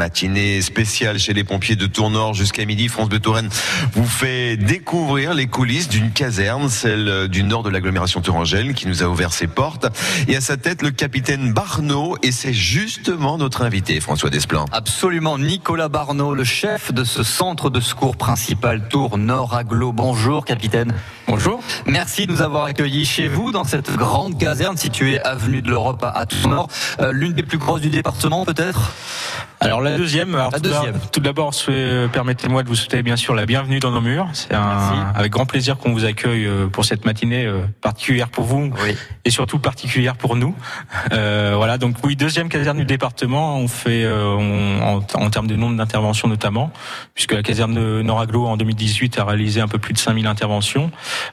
Matinée spéciale chez les pompiers de Tournord jusqu'à midi. France Bleu Touraine vous fait découvrir les coulisses d'une caserne, celle du nord de l'agglomération tourangelle, qui nous a ouvert ses portes. Et à sa tête, le capitaine Barneau. Et c'est justement notre invité, François Desplan. Absolument. Nicolas Barneau, le chef de ce centre de secours principal Tour Nord Aglo. Bonjour, capitaine. Bonjour. Merci de nous avoir accueillis chez vous dans cette grande caserne située avenue de l'Europe à Tournord. Euh, L'une des plus grosses du département, peut-être? Alors la deuxième. Alors, La tout d'abord- deuxième. Tout d'abord, permettez-moi de vous souhaiter bien sûr la bienvenue dans nos murs. C'est avec grand plaisir qu'on vous accueille euh, pour cette matinée euh, particulière pour vous Oui. et surtout particulière pour nous. Euh, voilà, donc oui, deuxième caserne du département. On fait euh, on- en, en termes de nombre d'interventions notamment, puisque la caserne de Noraglo en 2018 a réalisé un peu plus de 5000 interventions.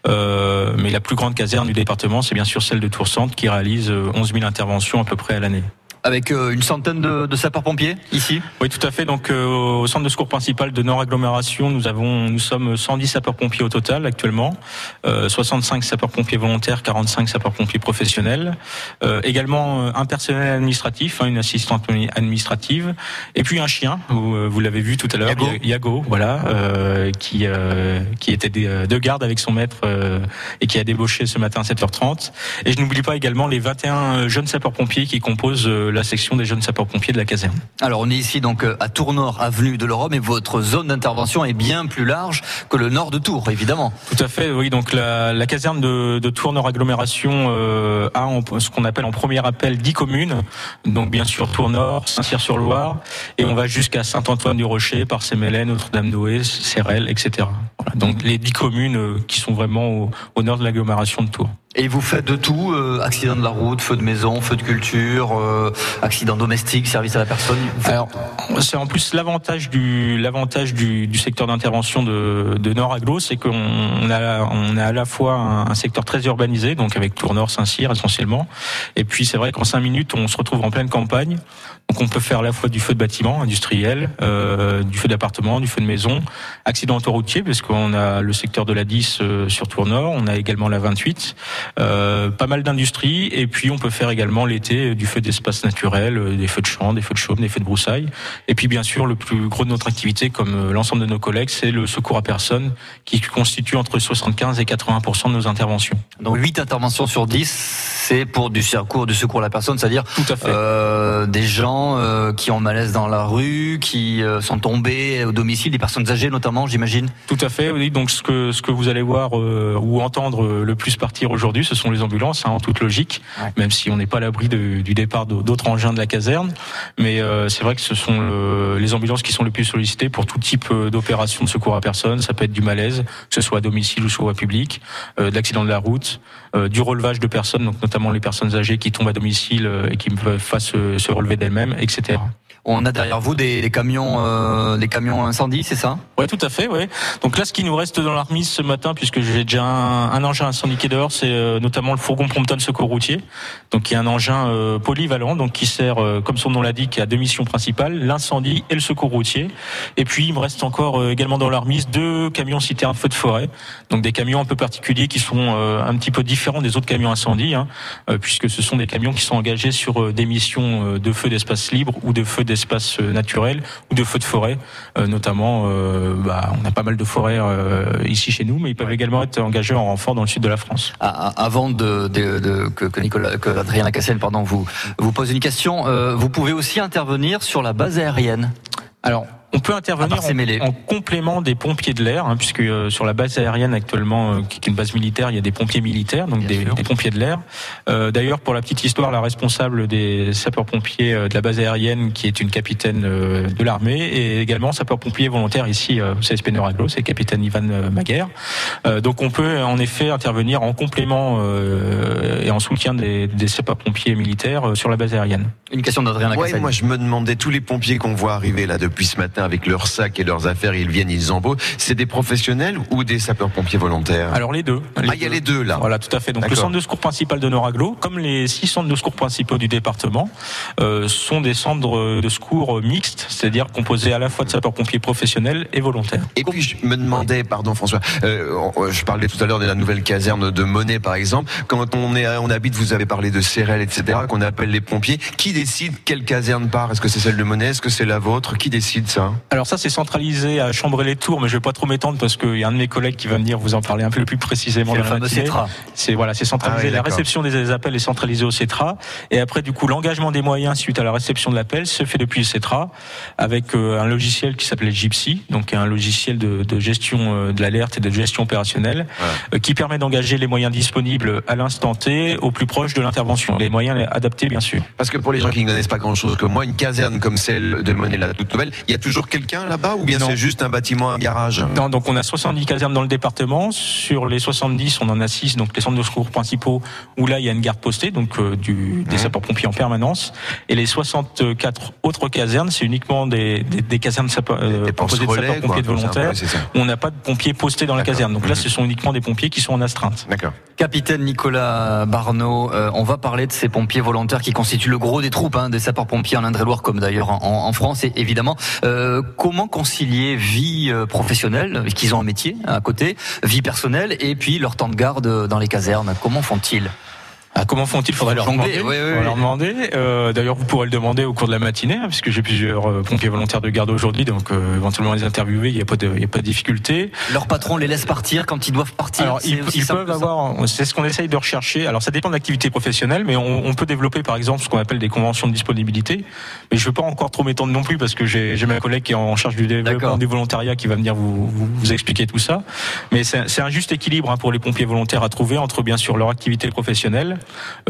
Euh, mais la plus grande caserne du département, c'est bien sûr celle de Tours Centre qui réalise euh, 11 000 interventions à peu près à l'année. Avec euh, une centaine de, de sapeurs-pompiers ici Oui, tout à fait. Donc, euh, au centre de secours principal de Nord Agglomération, nous avons, nous sommes 110 sapeurs-pompiers au total actuellement, euh, 65 sapeurs-pompiers volontaires, 45 sapeurs-pompiers professionnels, euh, également euh, un personnel administratif, hein, une assistante administrative, et puis un chien. Vous, euh, vous l'avez vu tout à l'heure, Yago. Yago, voilà, euh, qui euh, qui était de, de garde avec son maître euh, et qui a débauché ce matin à 7h30. Et je n'oublie pas également les 21 jeunes sapeurs-pompiers qui composent euh, la section des jeunes sapeurs-pompiers de la caserne. Alors on est ici donc euh, à Tournord, avenue de l'Europe, et votre zone d'intervention est bien plus large que le nord de Tours, évidemment. Tout à fait, oui. Donc la, la caserne de, de Tours Nord Agglomération euh, a en- ce qu'on appelle en premier appel 10 communes. Donc bien sûr Tours Nord, Saint-Cyr-sur-Loire, et on va jusqu'à Saint-Antoine-du-Rocher, Parcé-Mélène, Notre-Dame-d'Ouest, Cérel, etc. Voilà. Donc les 10 communes euh, qui sont vraiment au, au nord de l'agglomération de Tours. Et vous faites de tout, euh, accident de la route, feu de maison, feu de culture, euh, accident domestique, service à la personne. Alors, c'est en plus l'avantage du l'avantage du, du secteur d'intervention de, de Nord Aglo, c'est qu'on on a on a à la fois un, un secteur très urbanisé, donc avec Tours Nord, Saint-Cyr essentiellement, et puis c'est vrai qu'en cinq minutes on se retrouve en pleine campagne, donc on peut faire à la fois du feu de bâtiment industriel, euh, du feu d'appartement, du feu de maison, accident autoroutier parce qu'on a le secteur de la 10 euh, sur Tours Nord, on a également la 28, euh, pas mal d'industries et puis on peut faire également l'été euh, du feu d'espace naturel, euh, des feux de champ, des feux de chaume, des feux de broussailles et puis bien sûr le plus gros de notre activité comme l'ensemble de nos collègues, c'est le secours à personne qui constitue entre 75 et 80% de nos interventions. Donc 8 interventions sur 10, c'est pour du secours, du secours à la personne, c'est-à-dire Tout à fait. euh, des gens euh, qui ont malaise dans la rue, qui sont tombés au domicile, des personnes âgées notamment, j'imagine. Tout à fait, oui. Donc ce que ce que vous allez voir euh, ou entendre le plus partir aujourd'hui, ce sont les ambulances, hein, en toute logique, Ouais. même si on n'est pas à l'abri du départ d'autres engins de la caserne. Mais euh, c'est vrai que ce sont le- les ambulances qui sont les plus sollicitées pour tout type euh, d'opération de secours à personne. Ça peut être du malaise, que ce soit à domicile ou sur voie publique, euh, de l'accident de la route, euh, du relevage de personnes, donc notamment les personnes âgées qui tombent à domicile et qui ne peuvent pas se, se relever d'elles-mêmes, etc. On a derrière vous des, des camions, euh, des camions incendie, c'est ça? Ouais, tout à fait, ouais. Donc là, ce qui nous reste dans la remise ce matin, puisque j'ai déjà un, un engin incendie qui est dehors, c'est euh, notamment le fourgon Prompton secours routier, donc qui est un engin euh, polyvalent, donc qui sert, euh, comme son nom l'indique, à deux missions principales l'incendie et le secours routier. Et puis, il me reste encore euh, également dans la remise deux camions citernes feu de forêt, donc des camions un peu particuliers qui sont euh, un petit peu différents des autres camions incendie, hein, puisque ce sont des camions qui sont engagés sur des missions de feu d'espace libre ou de feu d'espace euh, naturel ou de feu de forêt, euh, notamment. euh, bah, on a pas mal de forêts euh, ici chez nous, mais ils peuvent également être engagés en renfort dans le sud de la France. Ah, ah, Avant de, de- de- que, que Nicolas, que Adrien Lacassenne, pardon, vous vous pose une question. euh, vous pouvez aussi intervenir sur la base aérienne. Alors, on peut intervenir en, en complément des pompiers de l'air, hein, puisque euh, sur la base aérienne actuellement, euh, qui est une base militaire, il y a des pompiers militaires, donc des, pompiers de l'air. Euh, D'ailleurs, pour la petite histoire, la responsable des sapeurs-pompiers euh, de la base aérienne, qui est une capitaine euh, de l'armée, et également sapeur-pompier volontaire ici, euh, au CSP Nord-Aglo, c'est le capitaine Ivan Maguer. Euh, donc on peut en effet intervenir en complément euh, et en soutien des, des sapeurs-pompiers militaires euh, sur la base aérienne. Une question d'Adrien Ouais, moi je me demandais tous les pompiers qu'on voit arriver là depuis ce matin avec leurs sacs et leurs affaires, ils viennent, ils embauchent. C'est des professionnels ou des sapeurs-pompiers volontaires Alors les deux. ah, il y a les deux là. Voilà, tout à fait. Donc le centre de secours principal de Noraglo, comme les six centres de secours principaux du département, euh, sont des centres de secours mixtes, c'est-à-dire composés à la fois de sapeurs-pompiers professionnels et volontaires. Et puis je me demandais, pardon François, euh, je parlais tout à l'heure de la nouvelle caserne de Monet par exemple. Quand on est, on habite, vous avez parlé de Cérel, etc., qu'on appelle les pompiers. Qui décide quelle caserne part? Est-ce que c'est celle de Monet? Est-ce que c'est la vôtre? Qui décide ça? Alors ça, c'est centralisé à Chambray-les-Tours, mais je vais pas trop m'étendre parce qu'il y a un de mes collègues qui va venir vous en parler un peu plus précisément. C'est le fameux CETRA. C'est voilà, c'est centralisé. Ah oui, la réception des appels est centralisée au CETRA, et après du coup l'engagement des moyens suite à la réception de l'appel se fait depuis le CETRA avec euh, un logiciel qui s'appelle Gypsy, donc un logiciel de, de gestion euh, de l'alerte et de gestion opérationnelle, euh, qui permet d'engager les moyens disponibles à l'instant T, au plus proche de l'intervention. Les moyens adaptés, bien sûr. Parce que pour les gens qui ne connaissent pas grand-chose comme moi, une caserne comme celle de Monet, la toute nouvelle, il y a toujours quelqu'un là-bas ou bien c'est juste un bâtiment, un garage? Non, donc on a 70 casernes dans le département. Sur les 70, on en a 6, donc les centres de secours principaux, où là il y a une garde postée, donc euh, du, des Mhm. sapeurs-pompiers en permanence. Et les 64 autres casernes, c'est uniquement des, des, des casernes sapeurs, euh, Des composées de sapeurs-pompiers quoi, de volontaires. on n'a pas de pompiers postés dans la caserne. Donc là, Mhm. ce sont uniquement des pompiers qui sont en astreinte. D'accord. Capitaine Nicolas Barneau, euh, on va parler de ces pompiers volontaires qui constituent le gros des troupes, hein, des sapeurs-pompiers en Indre-et-Loire comme d'ailleurs en, en France et évidemment. Euh, comment concilier vie euh, professionnelle, qu'ils ont un métier à côté, vie personnelle et puis leur temps de garde dans les casernes? Comment font-ils? Ah, comment font-ils Faudrait leur demander. oui, oui, Faudrait oui. leur demander. Euh, D'ailleurs, vous pourrez le demander au cours de la matinée, hein, puisque j'ai plusieurs euh, pompiers volontaires de garde aujourd'hui, donc euh, éventuellement les interviewer. Il n'y a a pas de difficulté. Leur patron les laisse partir quand ils doivent partir Alors, ils, peuvent avoir, c'est ce qu'on essaye de rechercher. Alors, ça dépend de l'activité professionnelle, mais on, on peut développer, par exemple, ce qu'on appelle des conventions de disponibilité. Mais je ne veux pas encore trop m'étendre non plus parce que j'ai ma collègue qui est en charge du développement du volontariat qui va venir vous, vous, vous expliquer tout ça. Mais c'est un juste équilibre hein, pour les pompiers volontaires à trouver entre, bien sûr, leur activité professionnelle,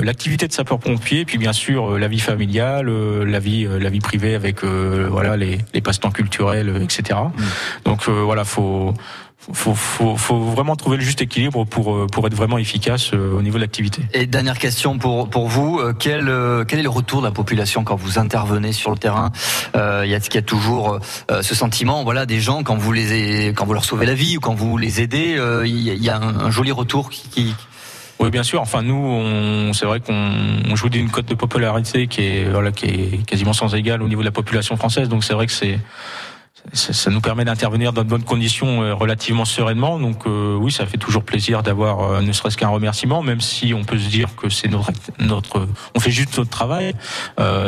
l'activité de sapeur-pompier, puis bien sûr, euh, la vie familiale, euh, la vie, euh, la vie privée avec, euh, voilà, les, les passe-temps culturels, euh, etc. Donc, euh, voilà, faut, faut, faut, faut vraiment trouver le juste équilibre pour, euh, pour être vraiment efficace euh, au niveau de l'activité. Et dernière question pour pour vous, euh, quel euh, quel est le retour de la population quand vous intervenez sur le terrain? Euh, Il y a y a toujours euh, ce sentiment, voilà, des gens quand vous les quand vous leur sauvez la vie ou quand vous les aidez, euh, il y a- il y a un, un joli retour qui, qui- Oui, bien sûr. Enfin, nous, c'est vrai qu'on on joue d'une cote de popularité qui est, voilà, qui est quasiment sans égal au niveau de la population française. Donc, c'est vrai que c'est, ça, ça nous permet d'intervenir dans de bonnes conditions euh, relativement sereinement. Donc, euh, oui, ça fait toujours plaisir d'avoir euh, ne serait-ce qu'un remerciement, même si on peut se dire que c'est notre, notre, on fait juste notre travail.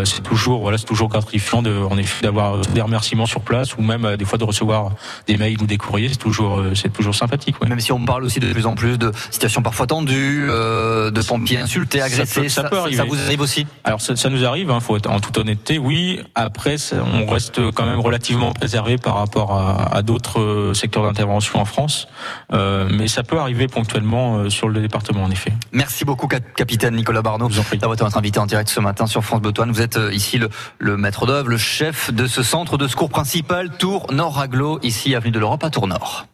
C'est toujours, voilà, c'est toujours gratifiant de, en effet, d'avoir des remerciements sur place ou même des fois de recevoir des mails ou des courriers. C'est toujours, c'est toujours sympathique. ouais. même si on parle aussi de plus en plus de situations parfois tendues, euh, de pompiers insultés, Ça agressés, peut- ça peut arriver. ça vous arrive aussi? Alors ça, nous arrive, hein, faut être en toute honnêteté, oui. Après, on reste quand même relativement préservé par rapport à, à d'autres euh, secteurs d'intervention en France, Euh, mais ça peut arriver ponctuellement euh, sur le département, en effet. Merci beaucoup, cap- capitaine Nicolas Barneau, d'avoir été notre invité en direct ce matin sur France Bleu Toine. Vous êtes ici le, le maître d'œuvre, le chef de ce centre de secours principal Tour Nord Aglo, ici avenue de l'Europe à Tour Nord.